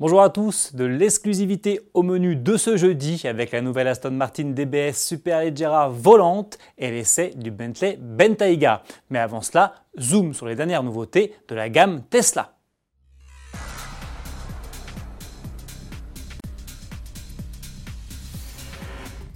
Bonjour à tous, de l'exclusivité au menu de ce jeudi avec la nouvelle Aston Martin DBS Superleggera volante et l'essai du Bentley Bentayga. Mais avant cela, zoom sur les dernières nouveautés de la gamme Tesla.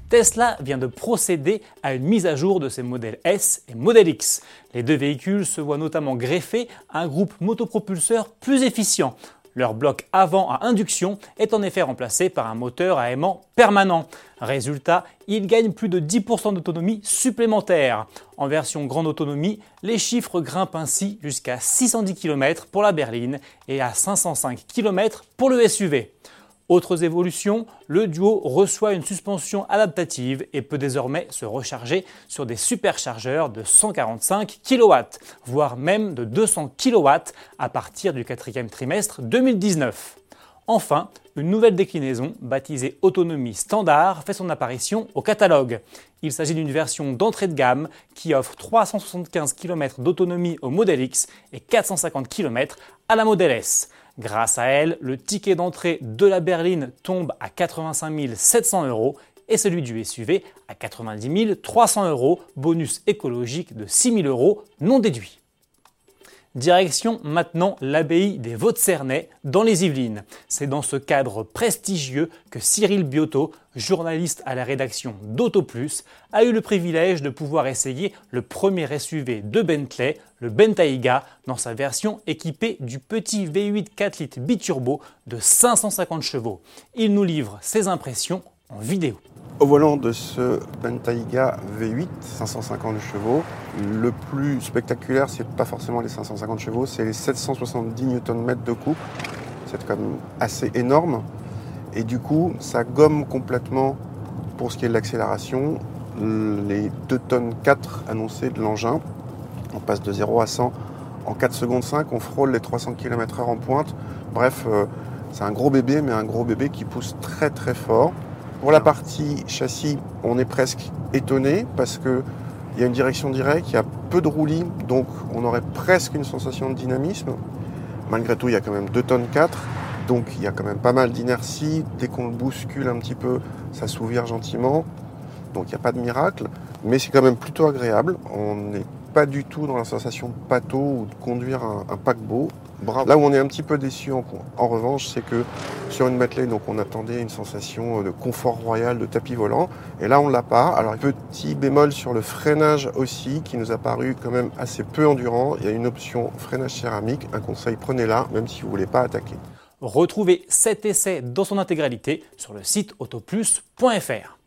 Tesla vient de procéder à une mise à jour de ses modèles S et Model X. Les deux véhicules se voient notamment greffés à un groupe motopropulseur plus efficient. Leur bloc avant à induction est en effet remplacé par un moteur à aimant permanent. Résultat, ils gagnent plus de 10% d'autonomie supplémentaire. En version grande autonomie, les chiffres grimpent ainsi jusqu'à 610 km pour la berline et à 505 km pour le SUV. Autres évolutions, le duo reçoit une suspension adaptative et peut désormais se recharger sur des superchargeurs de 145 kW, voire même de 200 kW à partir du quatrième trimestre 2019. Enfin, une nouvelle déclinaison, baptisée Autonomie Standard, fait son apparition au catalogue. Il s'agit d'une version d'entrée de gamme qui offre 375 km d'autonomie au Model X et 450 km à la Model S. Grâce à elle, le ticket d'entrée de la berline tombe à 85 700 euros et celui du SUV à 90 300 euros, bonus écologique de 6 000 euros non déduit. Direction maintenant l'abbaye des Vaux-de-Cernay dans les Yvelines. C'est dans ce cadre prestigieux que Cyril Biotto, journaliste à la rédaction d'AutoPlus, a eu le privilège de pouvoir essayer le premier SUV de Bentley, le Bentayga, dans sa version équipée du petit V8 4 litres biturbo de 550 chevaux. Il nous livre ses impressions vidéo. Au volant de ce Bentayga V8, 550 chevaux, le plus spectaculaire, c'est pas forcément les 550 chevaux, c'est les 770 Nm de coupe. C'est quand même assez énorme. Et du coup, ça gomme complètement, pour ce qui est de l'accélération, les 2 tonnes 4 annoncées de l'engin. On passe de 0 à 100 en 4 secondes 5, on frôle les 300 km/h en pointe. Bref, euh, c'est un gros bébé, mais un gros bébé qui pousse très très fort. Pour la partie châssis, on est presque étonné parce qu'il y a une direction directe, il y a peu de roulis, donc on aurait presque une sensation de dynamisme. Malgré tout, il y a quand même 2 tonnes 4, donc il y a quand même pas mal d'inertie. Dès qu'on le bouscule un petit peu, ça s'ouvre gentiment. Donc il n'y a pas de miracle, mais c'est quand même plutôt agréable. On n'est pas du tout dans la sensation de pâteau ou de conduire un paquebot. Là où on est un petit peu déçu en, revanche, c'est que sur une Bentley, donc on attendait une sensation de confort royal, de tapis volant, et là on l'a pas. Alors petit bémol sur le freinage aussi, qui nous a paru quand même assez peu endurant. Il y a une option freinage céramique. Un conseil, prenez-la, même si vous voulez pas attaquer. Retrouvez cet essai dans son intégralité sur le site autoplus.fr.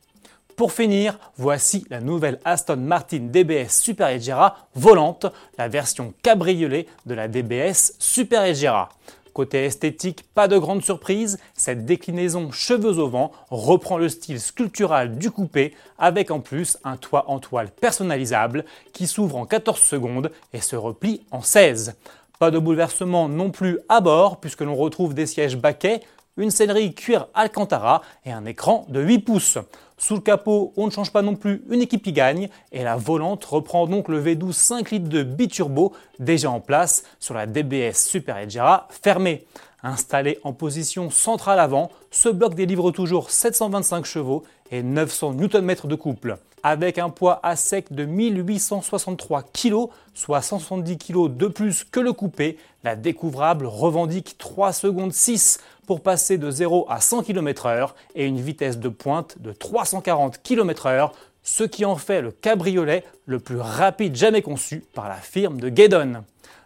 Pour finir, voici la nouvelle Aston Martin DBS Superleggera volante, la version cabriolet de la DBS Superleggera. Côté esthétique, pas de grande surprise, cette déclinaison cheveux au vent reprend le style sculptural du coupé avec en plus un toit en toile personnalisable qui s'ouvre en 14 secondes et se replie en 16. Pas de bouleversement non plus à bord puisque l'on retrouve des sièges baquets, une sellerie cuir Alcantara et un écran de 8 pouces. Sous le capot, on ne change pas non plus une équipe qui gagne et la volante reprend donc le V12 5 litres de biturbo déjà en place sur la DBS Superleggera fermée. Installé en position centrale avant, ce bloc délivre toujours 725 chevaux et 900 Nm de couple. Avec un poids à sec de 1863 kg, soit 170 kg de plus que le coupé, la découvrable revendique 3 secondes 6 pour passer de 0 à 100 km/h et une vitesse de pointe de 340 km/h, ce qui en fait le cabriolet le plus rapide jamais conçu par la firme de Gaydon.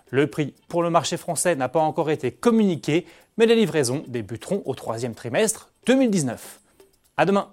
Le prix pour le marché français n'a pas encore été communiqué, mais les livraisons débuteront au troisième trimestre 2019. À demain!